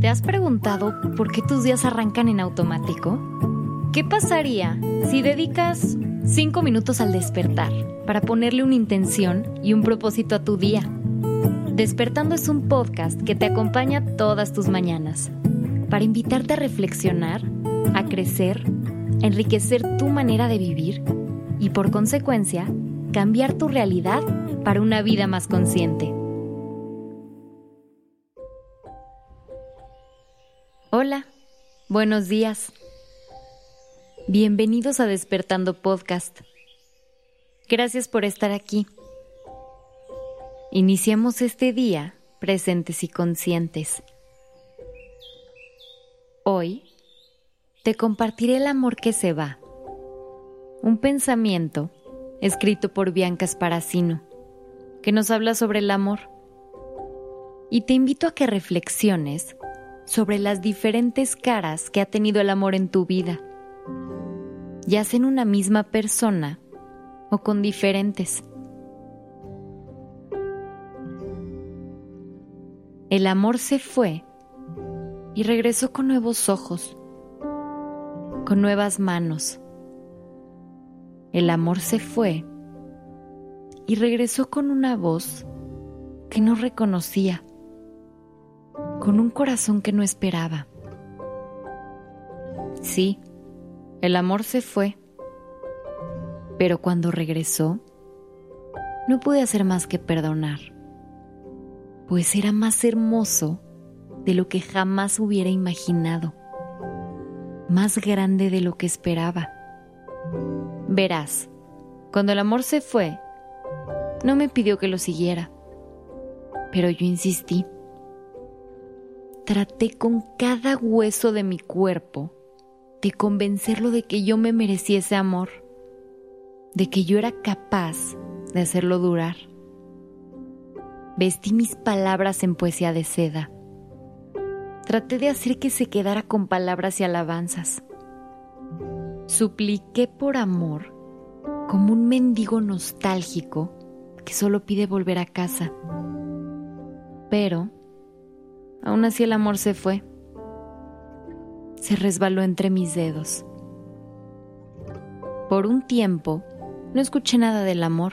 ¿Te has preguntado por qué tus días arrancan en automático? ¿Qué pasaría si dedicas 5 minutos al despertar para ponerle una intención y un propósito a tu día? Despertando es un podcast que te acompaña todas tus mañanas para invitarte a reflexionar, a crecer, a enriquecer tu manera de vivir y por consecuencia cambiar tu realidad para una vida más consciente. Hola, buenos días. Bienvenidos a Despertando Podcast. Gracias por estar aquí. Iniciamos este día presentes y conscientes. Hoy te compartiré el amor que se va. Un pensamiento escrito por Bianca Sparacino, que nos habla sobre el amor. Y te invito a que reflexiones sobre las diferentes caras que ha tenido el amor en tu vida, ya sea en una misma persona o con diferentes. El amor se fue y regresó con nuevos ojos, con nuevas manos. El amor se fue y regresó con una voz que no reconocía con un corazón que no esperaba. Sí, el amor se fue, pero cuando regresó, no pude hacer más que perdonar, pues era más hermoso de lo que jamás hubiera imaginado, más grande de lo que esperaba. Verás, cuando el amor se fue, no me pidió que lo siguiera, pero yo insistí traté con cada hueso de mi cuerpo de convencerlo de que yo me merecía ese amor, de que yo era capaz de hacerlo durar. Vestí mis palabras en poesía de seda. Traté de hacer que se quedara con palabras y alabanzas. Supliqué por amor como un mendigo nostálgico que solo pide volver a casa. Pero Aún así el amor se fue. Se resbaló entre mis dedos. Por un tiempo no escuché nada del amor.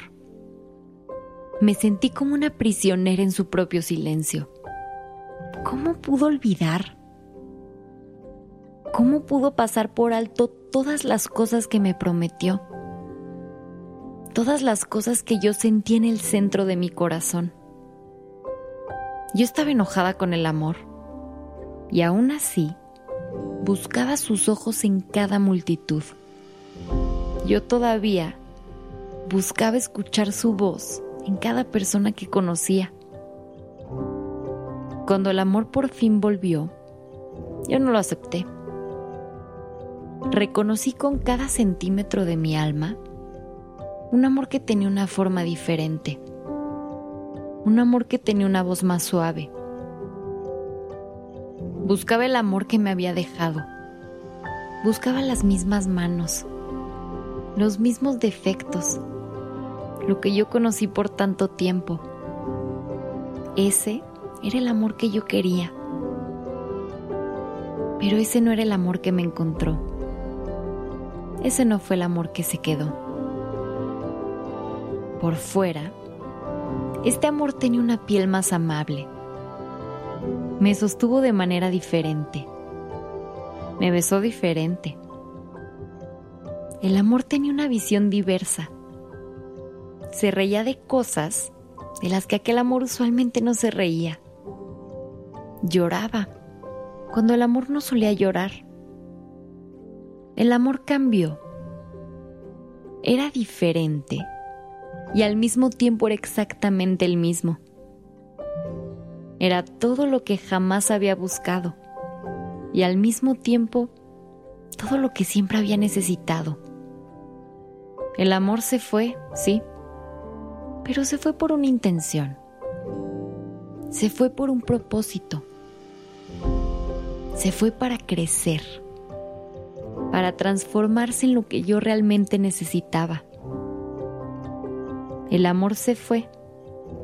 Me sentí como una prisionera en su propio silencio. ¿Cómo pudo olvidar? ¿Cómo pudo pasar por alto todas las cosas que me prometió? Todas las cosas que yo sentí en el centro de mi corazón. Yo estaba enojada con el amor y aún así buscaba sus ojos en cada multitud. Yo todavía buscaba escuchar su voz en cada persona que conocía. Cuando el amor por fin volvió, yo no lo acepté. Reconocí con cada centímetro de mi alma un amor que tenía una forma diferente un amor que tenía una voz más suave. Buscaba el amor que me había dejado. Buscaba las mismas manos, los mismos defectos, lo que yo conocí por tanto tiempo. Ese era el amor que yo quería. Pero ese no era el amor que me encontró. Ese no fue el amor que se quedó. Por fuera, este amor tenía una piel más amable. Me sostuvo de manera diferente. Me besó diferente. El amor tenía una visión diversa. Se reía de cosas de las que aquel amor usualmente no se reía. Lloraba cuando el amor no solía llorar. El amor cambió. Era diferente y al mismo tiempo era exactamente el mismo. Era todo lo que jamás había buscado y al mismo tiempo todo lo que siempre había necesitado. El amor se fue, sí, pero se fue por una intención. Se fue por un propósito. Se fue para crecer, para transformarse en lo que yo realmente necesitaba. El amor se fue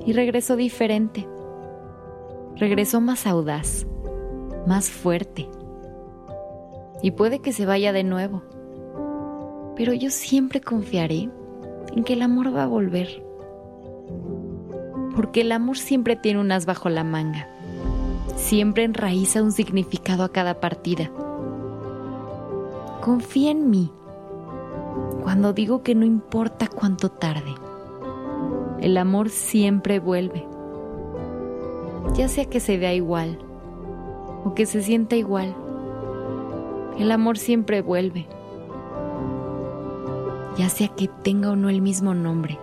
y regresó diferente. Regresó más audaz, más fuerte. Y puede que se vaya de nuevo. Pero yo siempre confiaré en que el amor va a volver. Porque el amor siempre tiene un as bajo la manga. Siempre enraiza un significado a cada partida. Confía en mí cuando digo que no importa cuánto tarde. El amor siempre vuelve. Ya sea que se vea igual o que se sienta igual. El amor siempre vuelve. Ya sea que tenga o no el mismo nombre,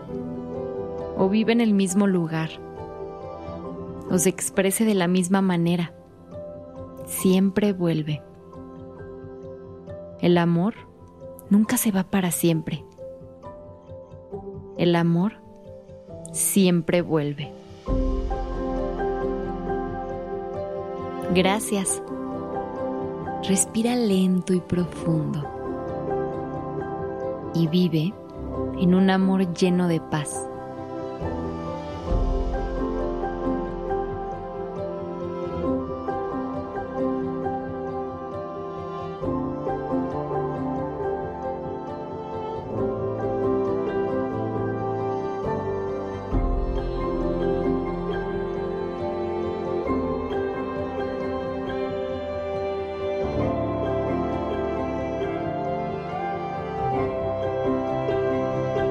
o vive en el mismo lugar, o se exprese de la misma manera, siempre vuelve. El amor nunca se va para siempre. El amor siempre vuelve. Gracias. Respira lento y profundo. Y vive en un amor lleno de paz.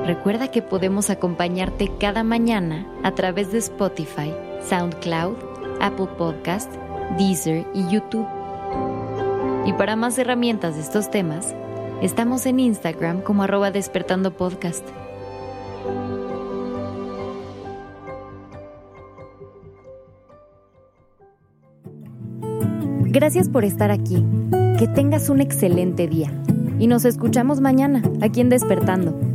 Recuerda que podemos acompañarte cada mañana a través de Spotify, SoundCloud, Apple Podcast, Deezer y YouTube. Y para más herramientas de estos temas, estamos en Instagram como arroba despertando podcast. Gracias por estar aquí. Que tengas un excelente día. Y nos escuchamos mañana aquí en Despertando.